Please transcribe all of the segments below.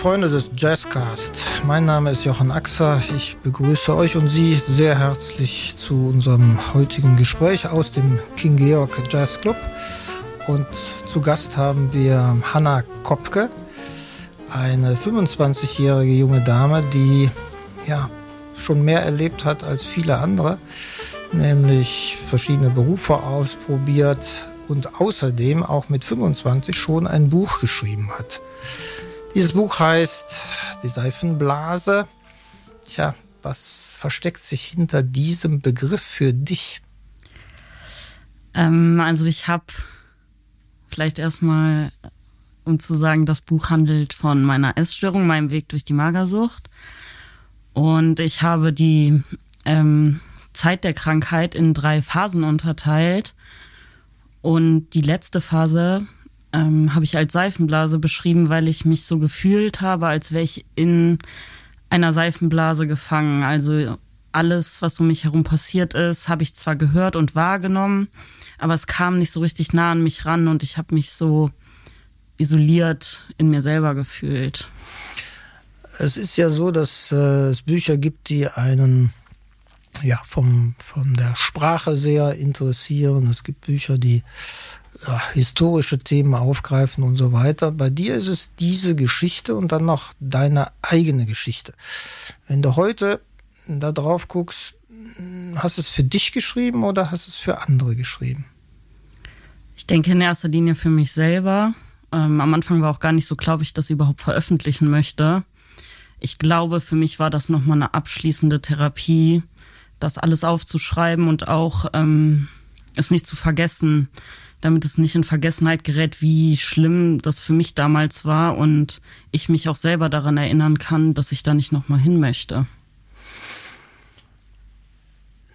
Freunde des Jazzcast, mein Name ist Jochen Axer. Ich begrüße euch und Sie sehr herzlich zu unserem heutigen Gespräch aus dem King Georg Jazz Club. Und zu Gast haben wir Hanna Kopke, eine 25-jährige junge Dame, die ja schon mehr erlebt hat als viele andere, nämlich verschiedene Berufe ausprobiert und außerdem auch mit 25 schon ein Buch geschrieben hat. Dieses Buch heißt Die Seifenblase. Tja, was versteckt sich hinter diesem Begriff für dich? Ähm, also ich habe vielleicht erstmal, um zu sagen, das Buch handelt von meiner Essstörung, meinem Weg durch die Magersucht. Und ich habe die ähm, Zeit der Krankheit in drei Phasen unterteilt. Und die letzte Phase ähm, habe ich als Seifenblase beschrieben, weil ich mich so gefühlt habe, als wäre ich in einer Seifenblase gefangen. Also alles, was um mich herum passiert ist, habe ich zwar gehört und wahrgenommen, aber es kam nicht so richtig nah an mich ran und ich habe mich so isoliert in mir selber gefühlt. Es ist ja so, dass äh, es Bücher gibt, die einen ja vom von der Sprache sehr interessieren. Es gibt Bücher, die historische Themen aufgreifen und so weiter. Bei dir ist es diese Geschichte und dann noch deine eigene Geschichte. Wenn du heute da drauf guckst, hast du es für dich geschrieben oder hast du es für andere geschrieben? Ich denke in erster Linie für mich selber. Ähm, am Anfang war auch gar nicht so klar, ob ich das überhaupt veröffentlichen möchte. Ich glaube, für mich war das nochmal eine abschließende Therapie, das alles aufzuschreiben und auch ähm, es nicht zu vergessen damit es nicht in Vergessenheit gerät, wie schlimm das für mich damals war und ich mich auch selber daran erinnern kann, dass ich da nicht nochmal hin möchte.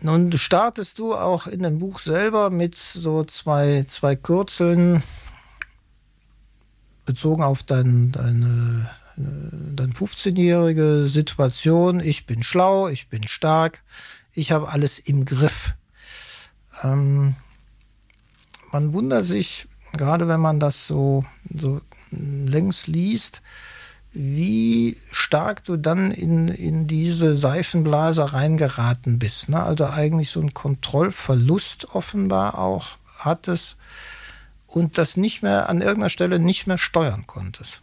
Nun startest du auch in dem Buch selber mit so zwei, zwei Kürzeln bezogen auf dein, deine, deine 15-jährige Situation. Ich bin schlau, ich bin stark, ich habe alles im Griff. Ähm, man wundert sich, gerade wenn man das so, so längs liest, wie stark du dann in, in diese Seifenblase reingeraten bist. Ne? Also eigentlich so ein Kontrollverlust offenbar auch hattest und das nicht mehr an irgendeiner Stelle nicht mehr steuern konntest.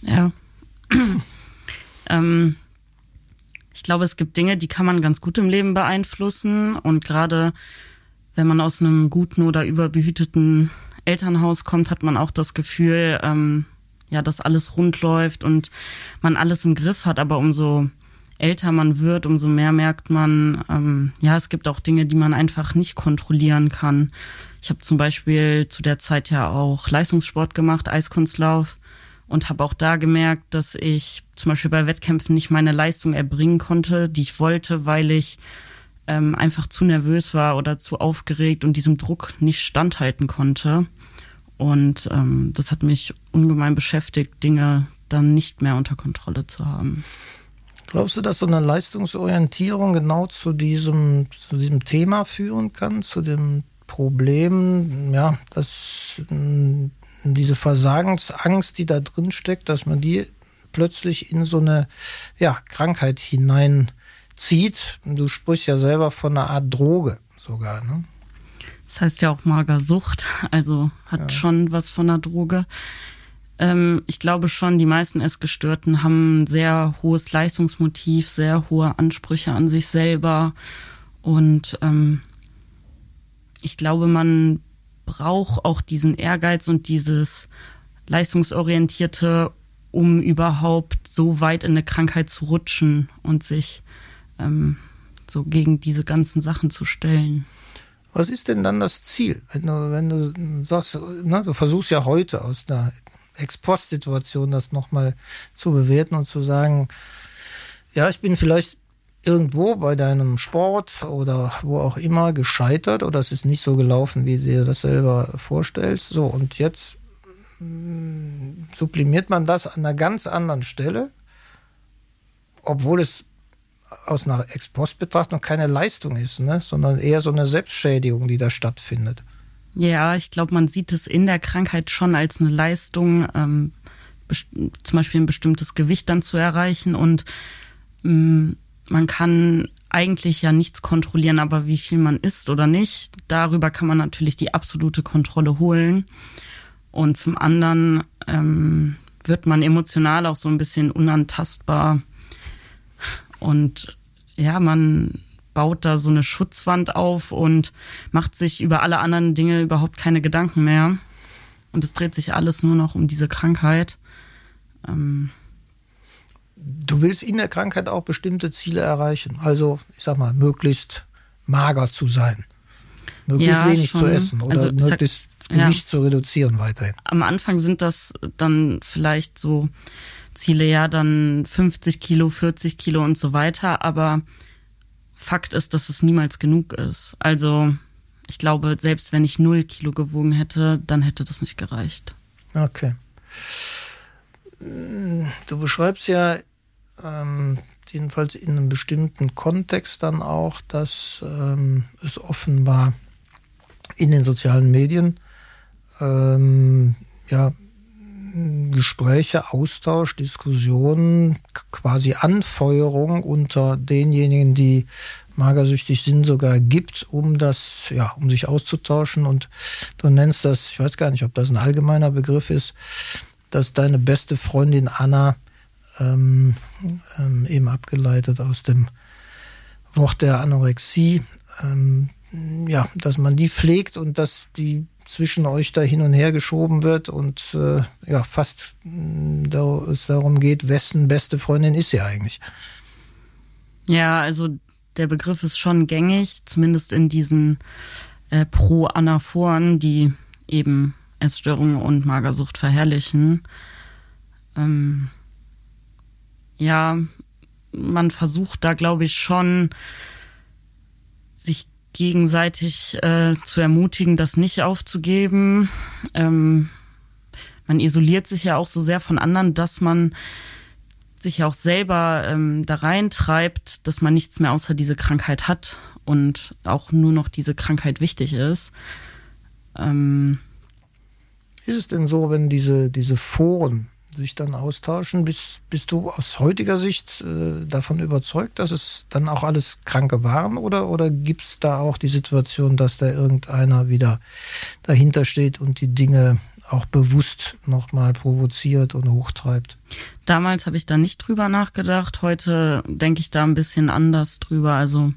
Ja. ähm, ich glaube, es gibt Dinge, die kann man ganz gut im Leben beeinflussen und gerade wenn man aus einem guten oder überbehüteten Elternhaus kommt, hat man auch das Gefühl, ähm, ja, dass alles rund läuft und man alles im Griff hat. Aber umso älter man wird, umso mehr merkt man, ähm, ja, es gibt auch Dinge, die man einfach nicht kontrollieren kann. Ich habe zum Beispiel zu der Zeit ja auch Leistungssport gemacht, Eiskunstlauf und habe auch da gemerkt, dass ich zum Beispiel bei Wettkämpfen nicht meine Leistung erbringen konnte, die ich wollte, weil ich ähm, einfach zu nervös war oder zu aufgeregt und diesem Druck nicht standhalten konnte. Und ähm, das hat mich ungemein beschäftigt, Dinge dann nicht mehr unter Kontrolle zu haben. Glaubst du, dass so eine Leistungsorientierung genau zu diesem, zu diesem Thema führen kann, zu dem Problem, ja, dass äh, diese Versagensangst, die da drin steckt, dass man die plötzlich in so eine ja, Krankheit hinein zieht. Du sprichst ja selber von einer Art Droge sogar. Ne? Das heißt ja auch Magersucht, also hat ja. schon was von einer Droge. Ähm, ich glaube schon, die meisten Essgestörten haben ein sehr hohes Leistungsmotiv, sehr hohe Ansprüche an sich selber. Und ähm, ich glaube, man braucht auch diesen Ehrgeiz und dieses leistungsorientierte, um überhaupt so weit in eine Krankheit zu rutschen und sich ähm, so gegen diese ganzen Sachen zu stellen. Was ist denn dann das Ziel? Wenn du, wenn du sagst, ne, du versuchst ja heute aus einer Ex-Post-Situation das nochmal zu bewerten und zu sagen, ja, ich bin vielleicht irgendwo bei deinem Sport oder wo auch immer gescheitert oder es ist nicht so gelaufen, wie du dir das selber vorstellst. So, und jetzt mm, sublimiert man das an einer ganz anderen Stelle, obwohl es aus einer Ex-Post-Betrachtung keine Leistung ist, ne? sondern eher so eine Selbstschädigung, die da stattfindet. Ja, ich glaube, man sieht es in der Krankheit schon als eine Leistung, ähm, zum Beispiel ein bestimmtes Gewicht dann zu erreichen und mh, mm, man kann eigentlich ja nichts kontrollieren, aber wie viel man isst oder nicht, darüber kann man natürlich die absolute Kontrolle holen. Und zum anderen ähm, wird man emotional auch so ein bisschen unantastbar. Und ja, man baut da so eine Schutzwand auf und macht sich über alle anderen Dinge überhaupt keine Gedanken mehr. Und es dreht sich alles nur noch um diese Krankheit. Ähm, du willst in der Krankheit auch bestimmte Ziele erreichen. Also, ich sag mal, möglichst mager zu sein. Möglichst ja, wenig schon. zu essen oder also, möglichst sag, Gewicht ja. zu reduzieren weiterhin. Am Anfang sind das dann vielleicht so Ziele, ja, dann 50 Kilo, 40 Kilo und so weiter. Aber Fakt ist, dass es niemals genug ist. Also, ich glaube, selbst wenn ich null Kilo gewogen hätte, dann hätte das nicht gereicht. Okay. Du beschreibst ja ähm, jedenfalls in einem bestimmten Kontext dann auch, dass ähm, es offenbar in den sozialen Medien ähm, ja, Gespräche, Austausch, Diskussionen, quasi Anfeuerung unter denjenigen, die magersüchtig sind, sogar gibt, um das, ja, um sich auszutauschen. Und du nennst das, ich weiß gar nicht, ob das ein allgemeiner Begriff ist, dass deine beste Freundin Anna ähm, ähm, eben abgeleitet aus dem Wort der Anorexie, ähm, ja, dass man die pflegt und dass die zwischen euch da hin und her geschoben wird und äh, ja, fast mm, da es darum geht, wessen beste Freundin ist sie eigentlich. Ja, also der Begriff ist schon gängig, zumindest in diesen äh, Pro-Anaphoren, die eben Essstörungen und Magersucht verherrlichen. Ähm, ja, man versucht da, glaube ich, schon, sich gegenseitig äh, zu ermutigen, das nicht aufzugeben. Ähm, man isoliert sich ja auch so sehr von anderen, dass man sich ja auch selber ähm, da reintreibt, dass man nichts mehr außer diese Krankheit hat und auch nur noch diese Krankheit wichtig ist. Ähm, ist es denn so, wenn diese, diese Foren sich dann austauschen, bist, bist du aus heutiger Sicht äh, davon überzeugt, dass es dann auch alles Kranke waren oder, oder gibt es da auch die Situation, dass da irgendeiner wieder dahinter steht und die Dinge auch bewusst nochmal provoziert und hochtreibt? Damals habe ich da nicht drüber nachgedacht. Heute denke ich da ein bisschen anders drüber. Also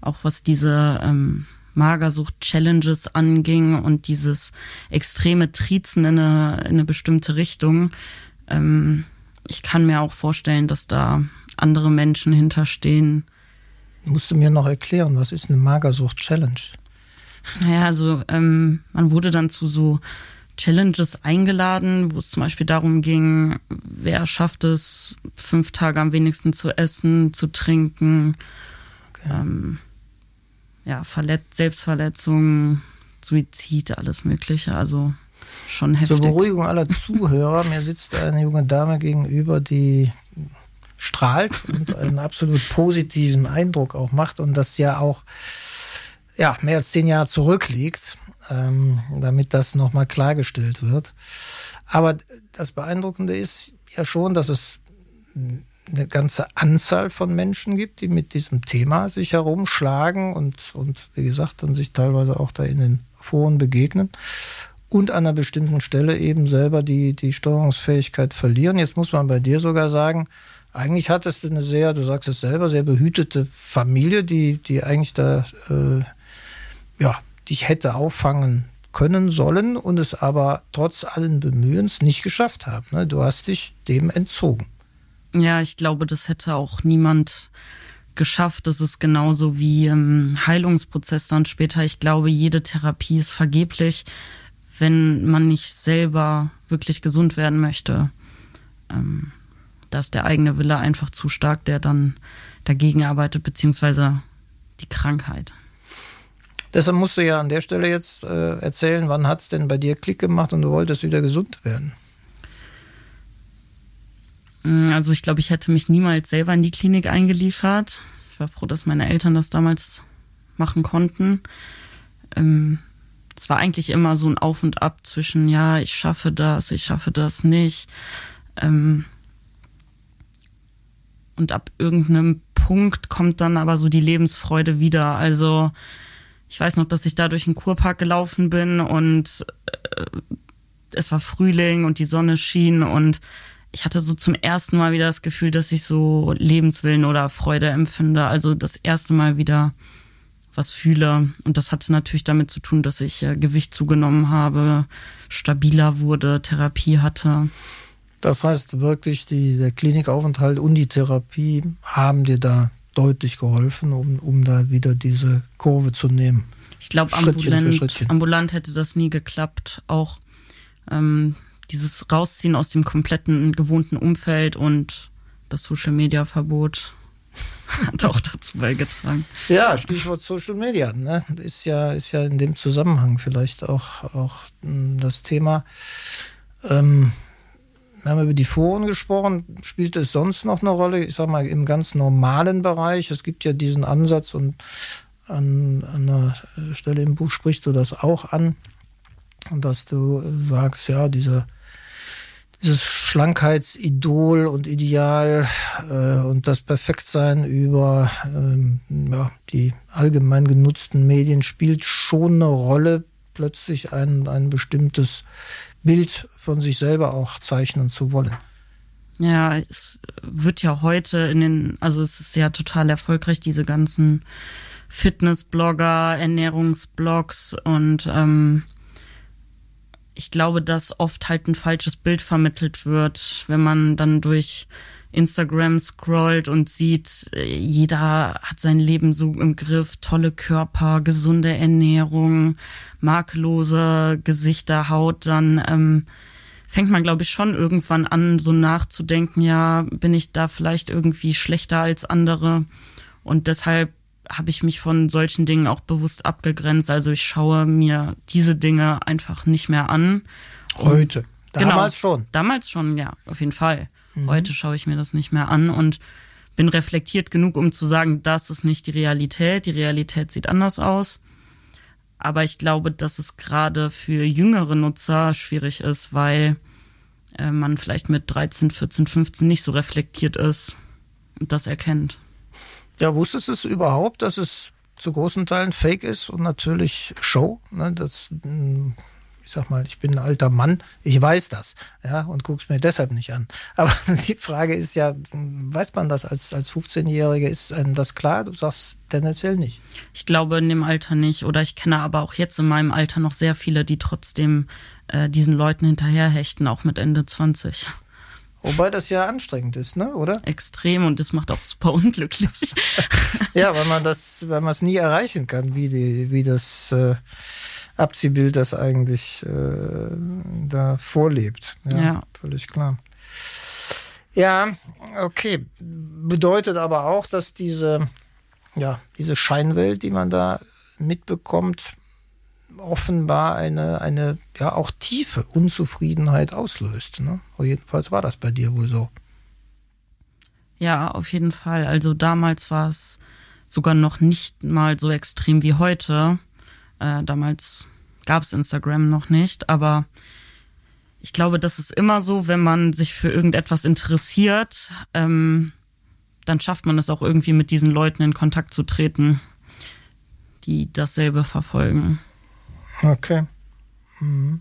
auch was diese ähm, Magersucht-Challenges anging und dieses extreme Trizen in eine, in eine bestimmte Richtung. Ähm, ich kann mir auch vorstellen, dass da andere Menschen hinterstehen. Musst du mir noch erklären, was ist eine Magersucht-Challenge? Naja, also ähm, man wurde dann zu so Challenges eingeladen, wo es zum Beispiel darum ging, wer schafft es, fünf Tage am wenigsten zu essen, zu trinken, okay. ähm, ja, Verletz Selbstverletzung, Suizid, alles Mögliche. Also schon heftig. Zur Beruhigung aller Zuhörer, mir sitzt eine junge Dame gegenüber, die strahlt und einen absolut positiven Eindruck auch macht und das ja auch ja, mehr als zehn Jahre zurückliegt ähm, damit das nochmal klargestellt wird. Aber das Beeindruckende ist ja schon, dass es eine ganze Anzahl von Menschen gibt, die mit diesem Thema sich herumschlagen und, und wie gesagt, dann sich teilweise auch da in den Foren begegnen und an einer bestimmten Stelle eben selber die, die Steuerungsfähigkeit verlieren. Jetzt muss man bei dir sogar sagen, eigentlich hattest du eine sehr, du sagst es selber, sehr behütete Familie, die, die eigentlich da äh, ja, dich hätte auffangen können sollen und es aber trotz allen Bemühens nicht geschafft haben. Ne? Du hast dich dem entzogen. Ja, ich glaube, das hätte auch niemand geschafft. Das ist genauso wie im Heilungsprozess dann später. Ich glaube, jede Therapie ist vergeblich, wenn man nicht selber wirklich gesund werden möchte. Ähm, da ist der eigene Wille einfach zu stark, der dann dagegen arbeitet, beziehungsweise die Krankheit. Deshalb musst du ja an der Stelle jetzt äh, erzählen, wann hat es denn bei dir Klick gemacht und du wolltest wieder gesund werden? Mm, also ich glaube, ich hätte mich niemals selber in die Klinik eingeliefert. Ich war froh, dass meine Eltern das damals machen konnten. Ähm, es war eigentlich immer so ein Auf und Ab zwischen, ja, ich schaffe das, ich schaffe das nicht. Ähm, und ab irgendeinem Punkt kommt dann aber so die Lebensfreude wieder. Also ich weiß noch, dass ich da durch den Kurpark gelaufen bin und äh, es war Frühling und die Sonne schien und ich hatte so zum ersten Mal wieder das Gefühl, dass ich so Lebenswillen oder Freude empfinde. Also das erste Mal wieder was fühle. Und das hatte natürlich damit zu tun, dass ich äh, Gewicht zugenommen habe, stabiler wurde, Therapie hatte. Das heißt wirklich, die, der Klinikaufenthalt und die Therapie haben dir da deutlich geholfen, um, um da wieder diese Kurve zu nehmen. Ich glaube, ambulant, ambulant hätte das nie geklappt. Auch ähm, dieses Rausziehen aus dem kompletten gewohnten Umfeld und das Social Media Verbot hat auch dazu beigetragen. Ja, Stichwort Social Media, ne? Ist ja, ist ja in dem Zusammenhang vielleicht auch, auch hm, das Thema. Ähm, wir haben über die Foren gesprochen. Spielt es sonst noch eine Rolle? Ich sag mal, im ganz normalen Bereich. Es gibt ja diesen Ansatz und an, an einer Stelle im Buch sprichst du das auch an, dass du sagst, ja, diese dieses Schlankheitsidol und Ideal äh, und das Perfektsein über ähm, ja, die allgemein genutzten Medien spielt schon eine Rolle, plötzlich ein, ein bestimmtes Bild von sich selber auch zeichnen zu wollen. Ja, es wird ja heute in den, also es ist ja total erfolgreich, diese ganzen Fitnessblogger, Ernährungsblogs und ähm, ich glaube, dass oft halt ein falsches Bild vermittelt wird, wenn man dann durch Instagram scrollt und sieht, äh, jeder hat sein Leben so im Griff, tolle Körper, gesunde Ernährung, makellose Gesichter, Haut, dann ähm, fängt man, glaube ich, schon irgendwann an, so nachzudenken, ja, bin ich da vielleicht irgendwie schlechter als andere? Und deshalb habe ich mich von solchen Dingen auch bewusst abgegrenzt. Also ich schaue mir diese Dinge einfach nicht mehr an. Heute. Genau. Damals genau, schon. Damals schon, ja, auf jeden Fall. Mhm. Heute schaue ich mir das nicht mehr an und bin reflektiert genug, um zu sagen, das ist nicht die Realität. Die Realität sieht anders aus. Aber ich glaube, dass es gerade für jüngere Nutzer schwierig ist, weil äh, man vielleicht mit 13, 14, 15 nicht so reflektiert ist und das erkennt. Ja, wusstest du es überhaupt, dass es zu großen Teilen Fake ist und natürlich Show? Ne? Das, hm, ich sag mal, ich bin ein alter Mann, ich weiß das, ja, und guck's mir deshalb nicht an. Aber die Frage ist ja, weiß man das als, als 15-Jähriger, ist einem das klar? Du sagst tendenziell nicht. Ich glaube in dem Alter nicht. Oder ich kenne aber auch jetzt in meinem Alter noch sehr viele, die trotzdem äh, diesen Leuten hinterherhechten, auch mit Ende 20. Wobei das ja anstrengend ist, ne? oder? Extrem und das macht auch super unglücklich. ja, weil man das, weil man es nie erreichen kann, wie, die, wie das äh, Abziehbild das eigentlich äh, da vorlebt. Ja, ja, völlig klar. Ja, okay. Bedeutet aber auch, dass diese, ja, diese Scheinwelt, die man da mitbekommt, offenbar eine, eine ja auch tiefe Unzufriedenheit auslöst. Ne? Jedenfalls war das bei dir wohl so. Ja, auf jeden Fall. Also damals war es sogar noch nicht mal so extrem wie heute. Äh, damals gab es Instagram noch nicht, aber ich glaube, das ist immer so, wenn man sich für irgendetwas interessiert, ähm, dann schafft man es auch irgendwie mit diesen Leuten in Kontakt zu treten, die dasselbe verfolgen. Okay. Mhm.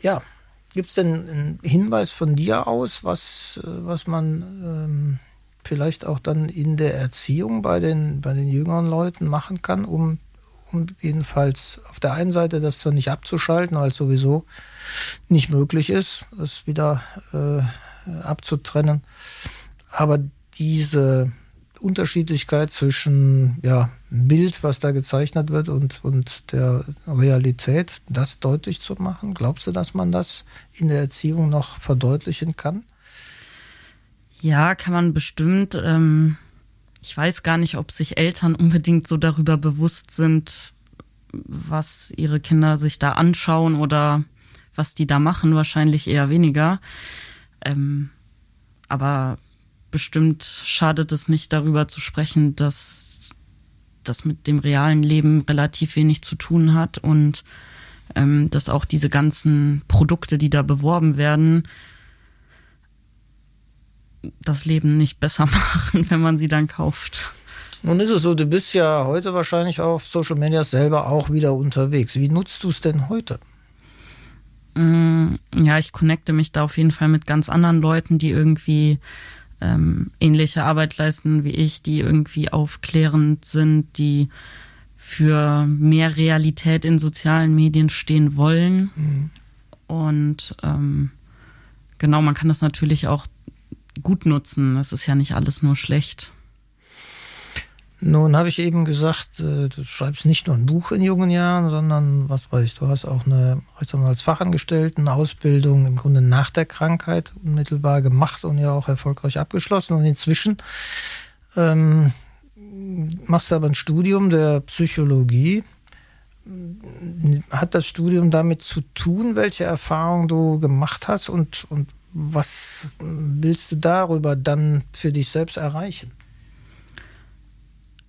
Ja, gibt es denn einen Hinweis von dir aus, was, was man ähm, vielleicht auch dann in der Erziehung bei den, bei den jüngeren Leuten machen kann, um, um jedenfalls auf der einen Seite das zwar nicht abzuschalten, weil es sowieso nicht möglich ist, das wieder äh, abzutrennen, aber diese Unterschiedlichkeit zwischen ja, Bild, was da gezeichnet wird, und, und der Realität, das deutlich zu machen? Glaubst du, dass man das in der Erziehung noch verdeutlichen kann? Ja, kann man bestimmt. Ähm, ich weiß gar nicht, ob sich Eltern unbedingt so darüber bewusst sind, was ihre Kinder sich da anschauen oder was die da machen. Wahrscheinlich eher weniger. Ähm, aber bestimmt schadet es nicht, darüber zu sprechen, dass das mit dem realen Leben relativ wenig zu tun hat und ähm, dass auch diese ganzen Produkte, die da beworben werden, das Leben nicht besser machen, wenn man sie dann kauft. Nun ist es so, du bist ja heute wahrscheinlich auf Social Media selber auch wieder unterwegs. Wie nutzt du es denn heute? Mm, ja, ich connecte mich da auf jeden Fall mit ganz anderen Leuten, die irgendwie ähm, ähnliche Arbeit leisten wie ich, die irgendwie aufklärend sind, die für mehr Realität in sozialen Medien stehen wollen. Mhm. Und ähm, genau, man kann das natürlich auch gut nutzen. Es ist ja nicht alles nur schlecht. Nun habe ich eben gesagt, äh, du schreibst nicht nur ein Buch in jungen Jahren, sondern was weiß ich, du hast auch eine als Fachangestellten Ausbildung im Grunde nach der Krankheit unmittelbar gemacht und ja auch erfolgreich abgeschlossen. Und inzwischen ähm, machst du aber ein Studium der Psychologie. Hat das Studium damit zu tun, welche Erfahrungen du gemacht hast und, und was willst du darüber dann für dich selbst erreichen?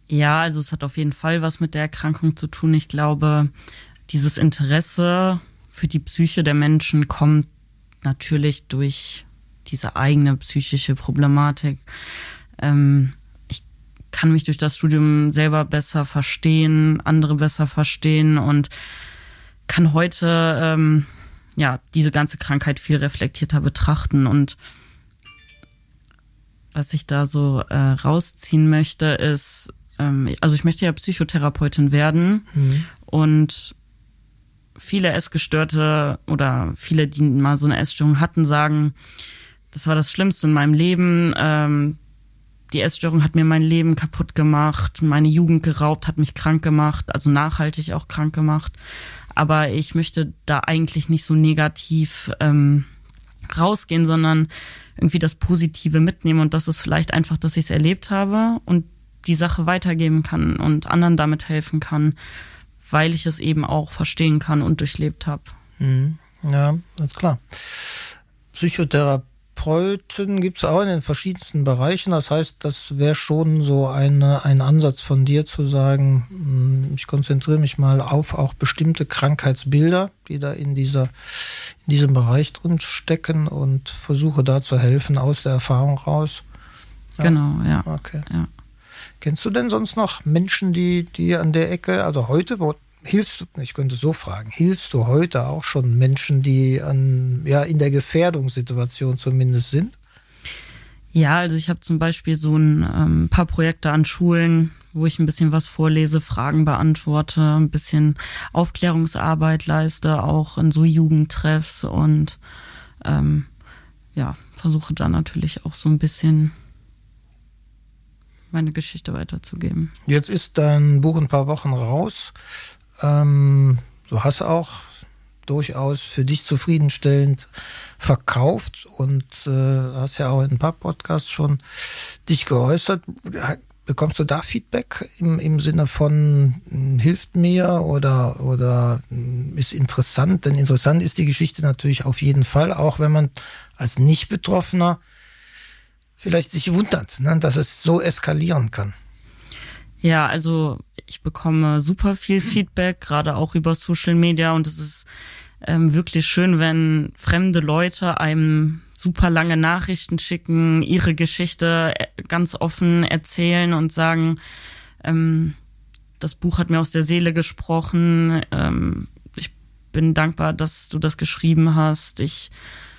Ja, also es hat auf jeden Fall was mit der Erkrankung zu tun. Ich glaube, dieses Interesse für die Psyche der Menschen kommt natürlich durch diese eigene psychische Problematik. Ähm, ich kann mich durch das Studium selber besser verstehen, andere besser verstehen und kann heute ähm, ja diese ganze Krankheit viel reflektierter betrachten und was ich da so äh, rausziehen möchte, ist ähm, also ich möchte ja Psychotherapeutin werden mhm. und viele Essgestörte oder viele, die mal so eine Essstörung hatten, sagen, das war das Schlimmste in meinem Leben. Ähm, die Essstörung hat mir mein Leben kaputt gemacht, meine Jugend geraubt, hat mich krank gemacht, also nachhaltig auch krank gemacht. Aber ich möchte da eigentlich nicht so negativ ähm, rausgehen, sondern irgendwie das Positive mitnehmen. Und das ist vielleicht einfach, dass ich es erlebt habe und die Sache weitergeben kann und anderen damit helfen kann, weil ich es eben auch verstehen kann und durchlebt habe. Mhm. Ja, das ist klar. Psychotherapeuten gibt es auch in den verschiedensten Bereichen. Das heißt, das wäre schon so eine, ein Ansatz von dir zu sagen, hm, ich konzentriere mich mal auf auch bestimmte Krankheitsbilder, die da in, dieser, in diesem Bereich drin stecken und versuche da zu helfen aus der Erfahrung raus. Ja. Genau, ja. Okay. Ja. Kennst du denn sonst noch Menschen, die, die an der Ecke, also heute, wo, hilfst du, ich könnte so fragen, hilfst du heute auch schon Menschen, die an, ja, in der Gefährdungssituation zumindest sind? Ja, also ich habe zum Beispiel so ein ähm, paar Projekte an Schulen, wo ich ein bisschen was vorlese, Fragen beantworte, ein bisschen Aufklärungsarbeit leiste, auch in so Jugendtreffs und ähm, ja, versuche da natürlich auch so ein bisschen meine Geschichte weiterzugeben. Jetzt ist dein Buch ein paar Wochen raus. Ähm, du hast auch durchaus für dich zufriedenstellend verkauft und äh, hast ja auch in ein paar Podcasts schon dich geäußert. Bekommst du da Feedback im, im Sinne von hm, hilft mir oder, oder hm, ist interessant? Denn interessant ist die Geschichte natürlich auf jeden Fall, auch wenn man als Nicht-Betroffener vielleicht sich wundert, ne, dass es so eskalieren kann. Ja, also ich bekomme super viel Feedback, gerade auch über Social Media und es ist ähm, wirklich schön, wenn fremde Leute einem super lange Nachrichten schicken, ihre Geschichte äh, ganz offen erzählen und sagen, ähm, das Buch hat mir aus der Seele gesprochen, ähm, ich bin dankbar, dass du das geschrieben hast, ich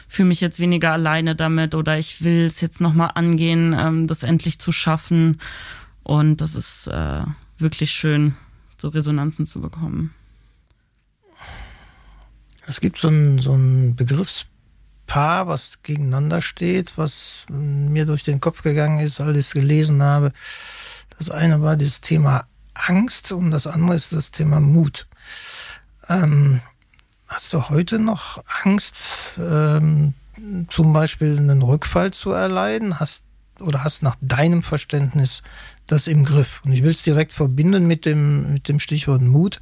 fühle mich jetzt weniger alleine damit oder ich will es jetzt nochmal angehen, ähm, das endlich zu schaffen. Und das ist äh, wirklich schön, so Resonanzen zu bekommen. Es gibt so ein, so ein Begriffspaar, was gegeneinander steht, was mir durch den Kopf gegangen ist, als ich es gelesen habe. Das eine war das Thema Angst und das andere ist das Thema Mut. Ähm, Hast du heute noch Angst, ähm, zum Beispiel einen Rückfall zu erleiden? Hast oder hast nach deinem Verständnis das im Griff? Und ich will es direkt verbinden mit dem, mit dem Stichwort Mut.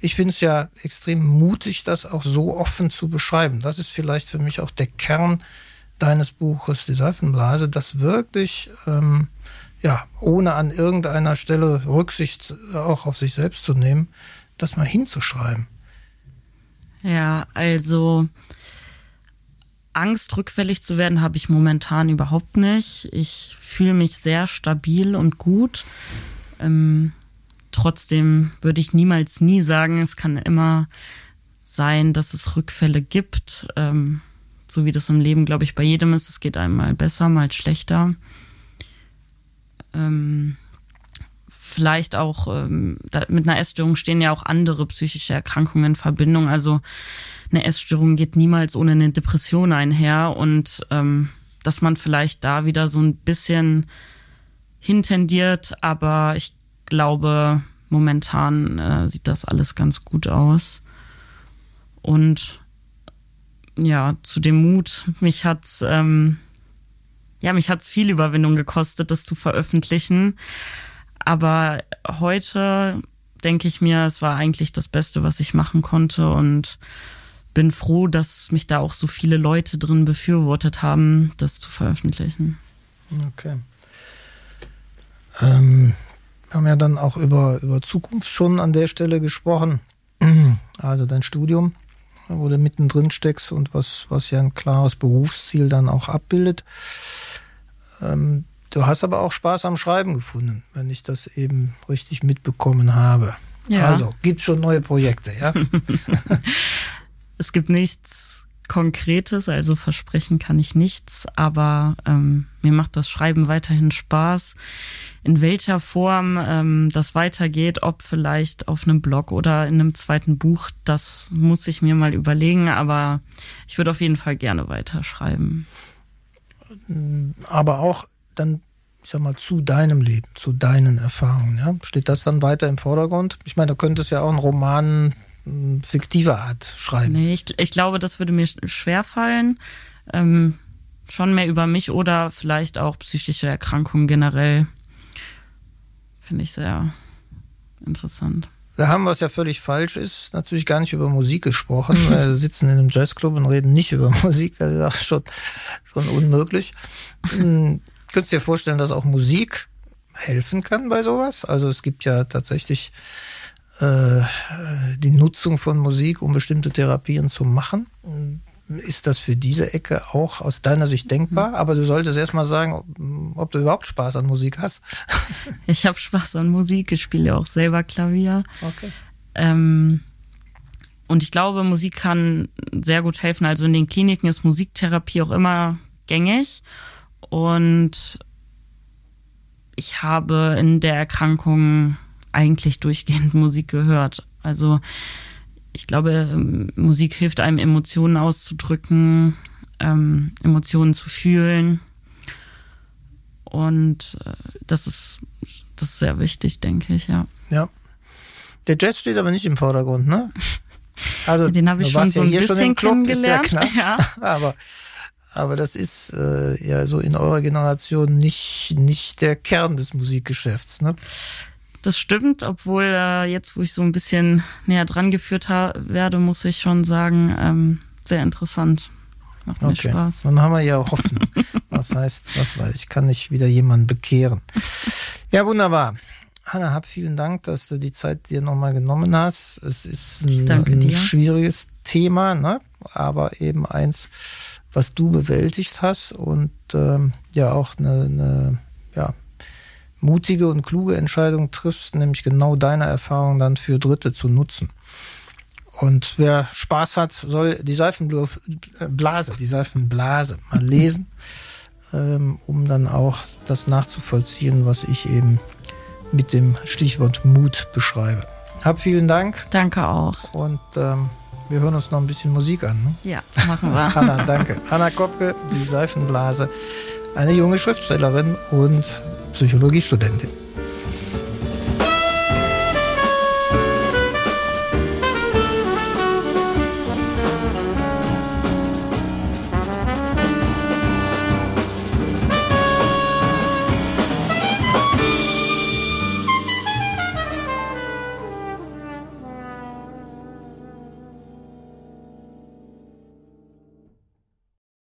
Ich finde es ja extrem mutig, das auch so offen zu beschreiben. Das ist vielleicht für mich auch der Kern deines Buches, die Seifenblase, das wirklich, ähm, ja, ohne an irgendeiner Stelle Rücksicht auch auf sich selbst zu nehmen, das mal hinzuschreiben. Ja, also Angst, rückfällig zu werden, habe ich momentan überhaupt nicht. Ich fühle mich sehr stabil und gut. Ähm, trotzdem würde ich niemals nie sagen, es kann immer sein, dass es Rückfälle gibt. Ähm, so wie das im Leben, glaube ich, bei jedem ist. Es geht einmal besser, mal schlechter. Ähm, vielleicht auch ähm, da, mit einer Essstörung stehen ja auch andere psychische Erkrankungen in Verbindung. Also eine Essstörung geht niemals ohne eine Depression einher und ähm, dass man vielleicht da wieder so ein bisschen hintendiert, aber ich glaube, momentan äh, sieht das alles ganz gut aus. Und ja, zu dem Mut, mich hat's ähm, ja, mich hat's viel Überwindung gekostet, das zu veröffentlichen. Aber heute denke ich mir, es war eigentlich das Beste, was ich machen konnte und bin froh, dass mich da auch so viele Leute drin befürwortet haben, das zu veröffentlichen. Okay. Ähm, wir haben ja dann auch über, über Zukunft schon an der Stelle gesprochen. Also dein Studium, wo du mittendrin steckst und was, was ja ein klares Berufsziel dann auch abbildet. Ähm, du hast aber auch Spaß am Schreiben gefunden, wenn ich das eben richtig mitbekommen habe. Ja. Also, gibt schon neue Projekte, ja? es gibt nichts Konkretes, also versprechen kann ich nichts, aber ähm, mir macht das Schreiben weiterhin Spaß. In welcher Form ähm, das weitergeht, ob vielleicht auf einem Blog oder in einem zweiten Buch, das muss ich mir mal überlegen, aber ich würde auf jeden Fall gerne weiterschreiben. Aber auch dann, ich sag mal, zu deinem Leben, zu deinen Erfahrungen, ja? Steht das dann weiter im Vordergrund? Ich meine, du könntest ja auch einen Roman fiktive Art schreiben. Nee, ich, ich glaube, das würde mir schwer fallen. Ähm, schon mehr über mich oder vielleicht auch psychische Erkrankungen generell. Finde ich sehr interessant. Wir haben, was ja völlig falsch ist, natürlich gar nicht über Musik gesprochen. Wir sitzen in einem Jazzclub und reden nicht über Musik. Das ist auch schon, schon unmöglich. Könntest du dir vorstellen, dass auch Musik helfen kann bei sowas? Also es gibt ja tatsächlich äh, die Nutzung von Musik, um bestimmte Therapien zu machen. Ist das für diese Ecke auch aus deiner Sicht denkbar? Mhm. Aber du solltest erst mal sagen, ob du überhaupt Spaß an Musik hast. Ich habe Spaß an Musik, ich spiele auch selber Klavier. Okay. Ähm, und ich glaube, Musik kann sehr gut helfen. Also in den Kliniken ist Musiktherapie auch immer gängig. Und ich habe in der Erkrankung eigentlich durchgehend Musik gehört. Also ich glaube, Musik hilft einem, Emotionen auszudrücken, ähm, Emotionen zu fühlen. Und äh, das ist, das ist sehr wichtig, denke ich, ja. Ja. Der Jazz steht aber nicht im Vordergrund, ne? Also, den habe ich schon so ein ja bisschen kennengelernt. Ja, ja. aber, aber das ist äh, ja so in eurer Generation nicht, nicht der Kern des Musikgeschäfts, ne? Das stimmt, obwohl äh, jetzt, wo ich so ein bisschen näher dran geführt werde, muss ich schon sagen, ähm, sehr interessant. Macht mir okay. Spaß. Dann haben wir ja Hoffnung. das heißt, was weiß ich, kann ich wieder jemanden bekehren. Ja, wunderbar. Hanna, hab vielen Dank, dass du die Zeit dir nochmal genommen hast. Es ist ein, ein schwieriges Thema, ne? aber eben eins, was du bewältigt hast und ähm, ja auch eine, eine ja, mutige und kluge Entscheidung triffst, nämlich genau deine Erfahrung dann für Dritte zu nutzen. Und wer Spaß hat, soll die Seifenblase, die Seifenblase mal lesen, ähm, um dann auch das nachzuvollziehen, was ich eben mit dem Stichwort Mut beschreibe. Hab vielen Dank. Danke auch. Und ähm, wir hören uns noch ein bisschen Musik an. Ne? Ja, machen wir. Hanna, danke. Hanna Kopke, die Seifenblase, eine junge Schriftstellerin und Psychologiestudentin.